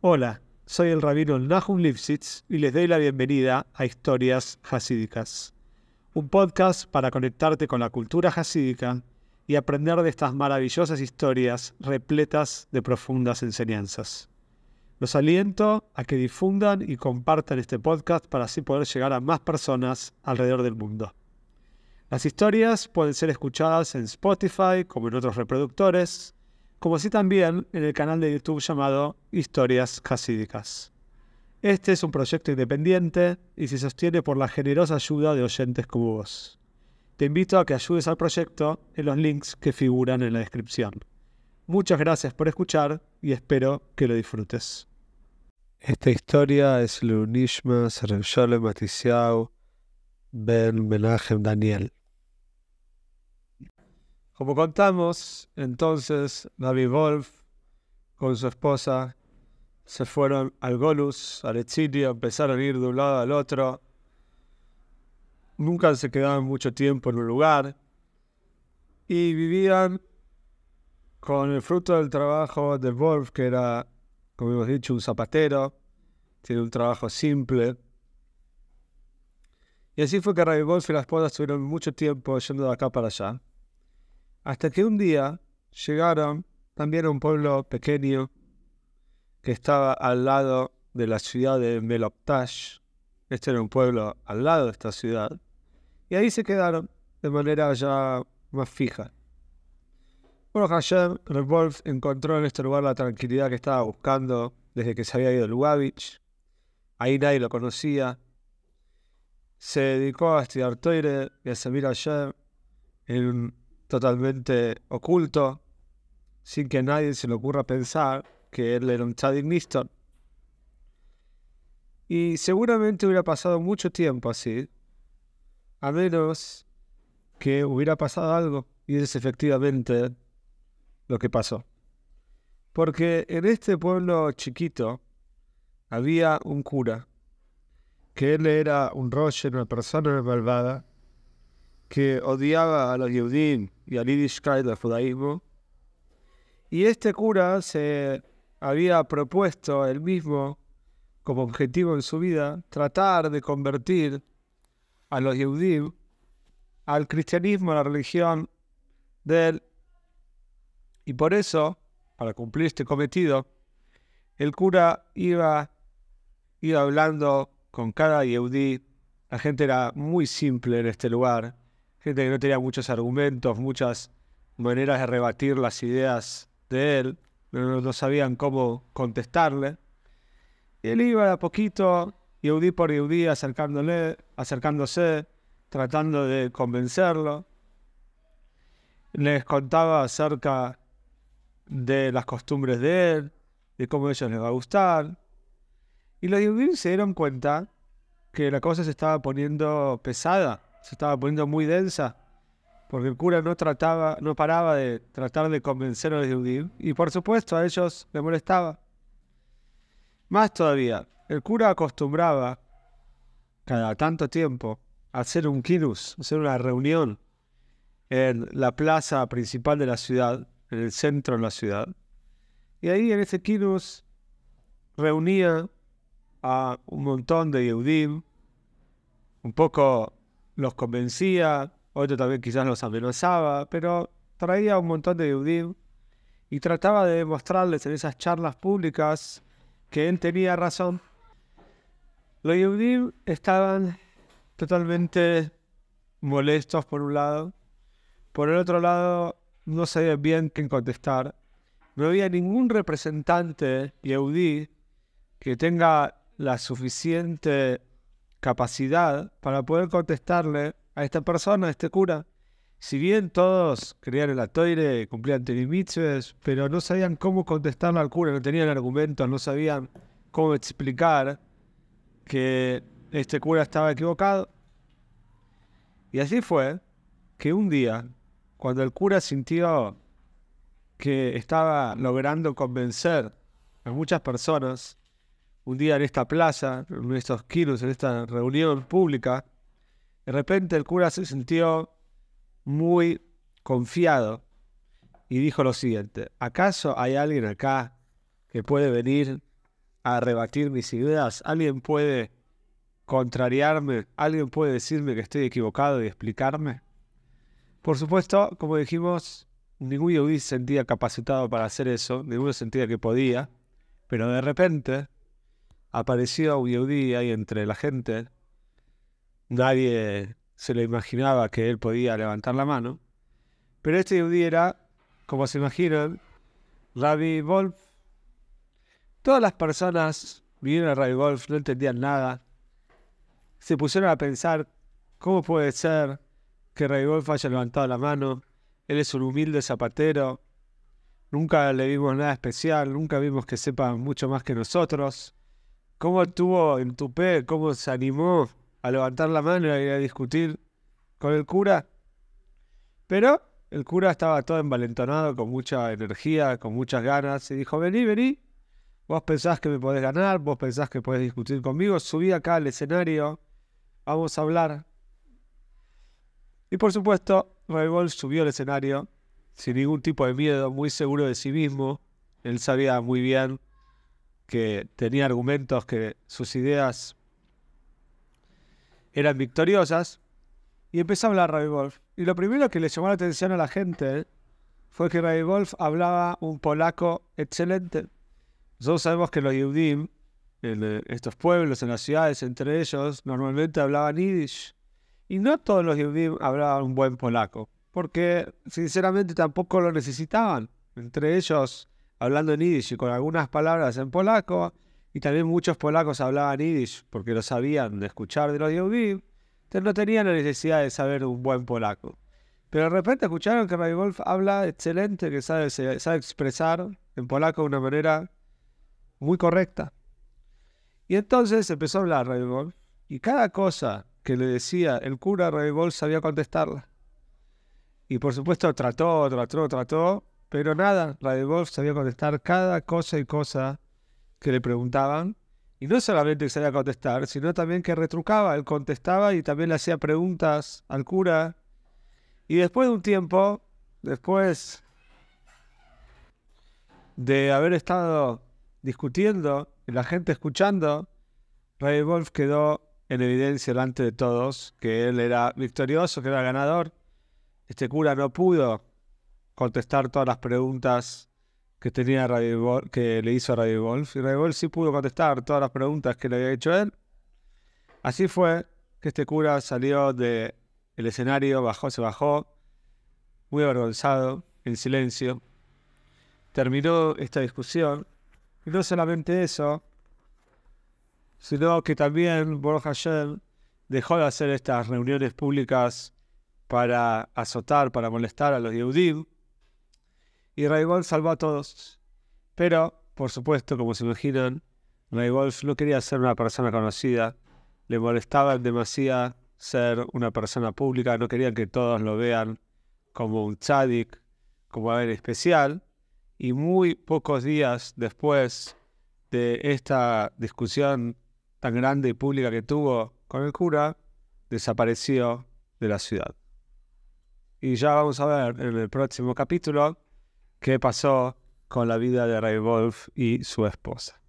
Hola, soy el rabino Nahum Lipsitz y les doy la bienvenida a Historias Hasídicas, un podcast para conectarte con la cultura hasídica y aprender de estas maravillosas historias repletas de profundas enseñanzas. Los aliento a que difundan y compartan este podcast para así poder llegar a más personas alrededor del mundo. Las historias pueden ser escuchadas en Spotify como en otros reproductores, como así también en el canal de YouTube llamado Historias Hasídicas. Este es un proyecto independiente y se sostiene por la generosa ayuda de oyentes como vos. Te invito a que ayudes al proyecto en los links que figuran en la descripción. Muchas gracias por escuchar y espero que lo disfrutes. Esta historia es Leunishma Sergio Matisiau Ben Menachem Daniel. Como contamos, entonces David Wolf con su esposa se fueron al Golus, al exilio, empezaron a ir de un lado al otro. Nunca se quedaban mucho tiempo en un lugar y vivían con el fruto del trabajo de Wolf, que era, como hemos dicho, un zapatero, tiene un trabajo simple. Y así fue que Rabbi Wolf y la esposa estuvieron mucho tiempo yendo de acá para allá. Hasta que un día llegaron también a un pueblo pequeño que estaba al lado de la ciudad de Meloptash. Este era un pueblo al lado de esta ciudad. Y ahí se quedaron de manera ya más fija. Bueno, Hashem, Revolf encontró en este lugar la tranquilidad que estaba buscando desde que se había ido Lubavitch. Ahí nadie lo conocía. Se dedicó a estudiar Toire y a servir a Hashem en totalmente oculto, sin que nadie se le ocurra pensar que él era un tzadik Niston. Y seguramente hubiera pasado mucho tiempo así, a menos que hubiera pasado algo, y es efectivamente lo que pasó. Porque en este pueblo chiquito había un cura, que él era un roche, una persona malvada, que odiaba a los Yehudim y al Yiddishkeit del judaísmo. Y este cura se había propuesto él mismo como objetivo en su vida tratar de convertir a los Yehudim al cristianismo, a la religión de él. Y por eso, para cumplir este cometido, el cura iba, iba hablando con cada Yehudí. La gente era muy simple en este lugar gente que no tenía muchos argumentos, muchas maneras de rebatir las ideas de él, pero no sabían cómo contestarle. Y él iba a poquito, Yehudí por Yehudí, acercándole, acercándose, tratando de convencerlo. Les contaba acerca de las costumbres de él, de cómo a ellos les va a gustar. Y los Yehudí se dieron cuenta que la cosa se estaba poniendo pesada se estaba poniendo muy densa, porque el cura no trataba, no paraba de tratar de convencer a los judíos, y por supuesto a ellos les molestaba. Más todavía, el cura acostumbraba cada tanto tiempo hacer un kinus, hacer una reunión en la plaza principal de la ciudad, en el centro de la ciudad. Y ahí en ese kinus reunía a un montón de Yehudim, un poco los convencía, otro también quizás los amenazaba, pero traía un montón de Yehudim y trataba de demostrarles en esas charlas públicas que él tenía razón. Los Yehudim estaban totalmente molestos por un lado, por el otro lado no sabían bien qué contestar. No había ningún representante Yehudí que tenga la suficiente capacidad para poder contestarle a esta persona, a este cura. Si bien todos creían en la toire, cumplían tenimitzes, pero no sabían cómo contestarle al cura, no tenían argumentos, no sabían cómo explicar que este cura estaba equivocado. Y así fue que un día, cuando el cura sintió que estaba logrando convencer a muchas personas un día en esta plaza, en estos kilos, en esta reunión pública, de repente el cura se sintió muy confiado y dijo lo siguiente, ¿acaso hay alguien acá que puede venir a rebatir mis ideas? ¿Alguien puede contrariarme? ¿Alguien puede decirme que estoy equivocado y explicarme? Por supuesto, como dijimos, ningún Yehudi se sentía capacitado para hacer eso, ninguno sentía que podía, pero de repente apareció un Yehudi ahí entre la gente. Nadie se lo imaginaba que él podía levantar la mano, pero este Yehudi era, como se imaginan, Rabbi Wolf. Todas las personas vinieron a Rabbi Wolf, no entendían nada. Se pusieron a pensar, ¿cómo puede ser que Rabbi Wolf haya levantado la mano? Él es un humilde zapatero. Nunca le vimos nada especial, nunca vimos que sepa mucho más que nosotros. ¿Cómo estuvo en Tupé? ¿Cómo se animó a levantar la mano y a discutir con el cura? Pero el cura estaba todo envalentonado, con mucha energía, con muchas ganas, y dijo, vení, vení, vos pensás que me podés ganar, vos pensás que podés discutir conmigo, subí acá al escenario, vamos a hablar. Y por supuesto, Ray subió al escenario sin ningún tipo de miedo, muy seguro de sí mismo. Él sabía muy bien que tenía argumentos, que sus ideas eran victoriosas, y empezó a hablar Ray Wolf. Y lo primero que le llamó la atención a la gente fue que Ray Wolf hablaba un polaco excelente. Nosotros sabemos que los Yudim, en eh, estos pueblos, en las ciudades, entre ellos, normalmente hablaban yiddish. Y no todos los Yudim hablaban un buen polaco, porque sinceramente tampoco lo necesitaban. Entre ellos, hablando en yiddish y con algunas palabras en polaco, y también muchos polacos hablaban yiddish porque lo sabían de escuchar de los Yudim entonces no tenían la necesidad de saber un buen polaco. Pero de repente escucharon que Ray Wolf habla excelente, que sabe, sabe expresar en polaco de una manera muy correcta. Y entonces empezó a hablar Ray Wolf, y cada cosa que le decía el cura, Ray Wolf sabía contestarla. Y por supuesto trató, trató, trató, pero nada, Wolf sabía contestar cada cosa y cosa que le preguntaban y no solamente que sabía contestar, sino también que retrucaba. Él contestaba y también le hacía preguntas al cura. Y después de un tiempo, después de haber estado discutiendo y la gente escuchando, Ray Wolf quedó en evidencia delante de todos que él era victorioso, que era ganador. Este cura no pudo contestar todas las preguntas que tenía que le hizo a Radio Wolf. Y Radio Wolf sí pudo contestar todas las preguntas que le había hecho él. Así fue que este cura salió del escenario, bajó, se bajó, muy avergonzado, en silencio. Terminó esta discusión. Y no solamente eso, sino que también Baruch Hashem dejó de hacer estas reuniones públicas para azotar, para molestar a los Yehudim, y Ray Wolf salvó a todos. Pero, por supuesto, como se imaginan, Ray Wolf no quería ser una persona conocida, le molestaba demasiado ser una persona pública, no quería que todos lo vean como un tzadik, como alguien especial, y muy pocos días después de esta discusión tan grande y pública que tuvo con el cura, desapareció de la ciudad. Y ya vamos a ver en el próximo capítulo qué pasó con la vida de Ray Wolf y su esposa.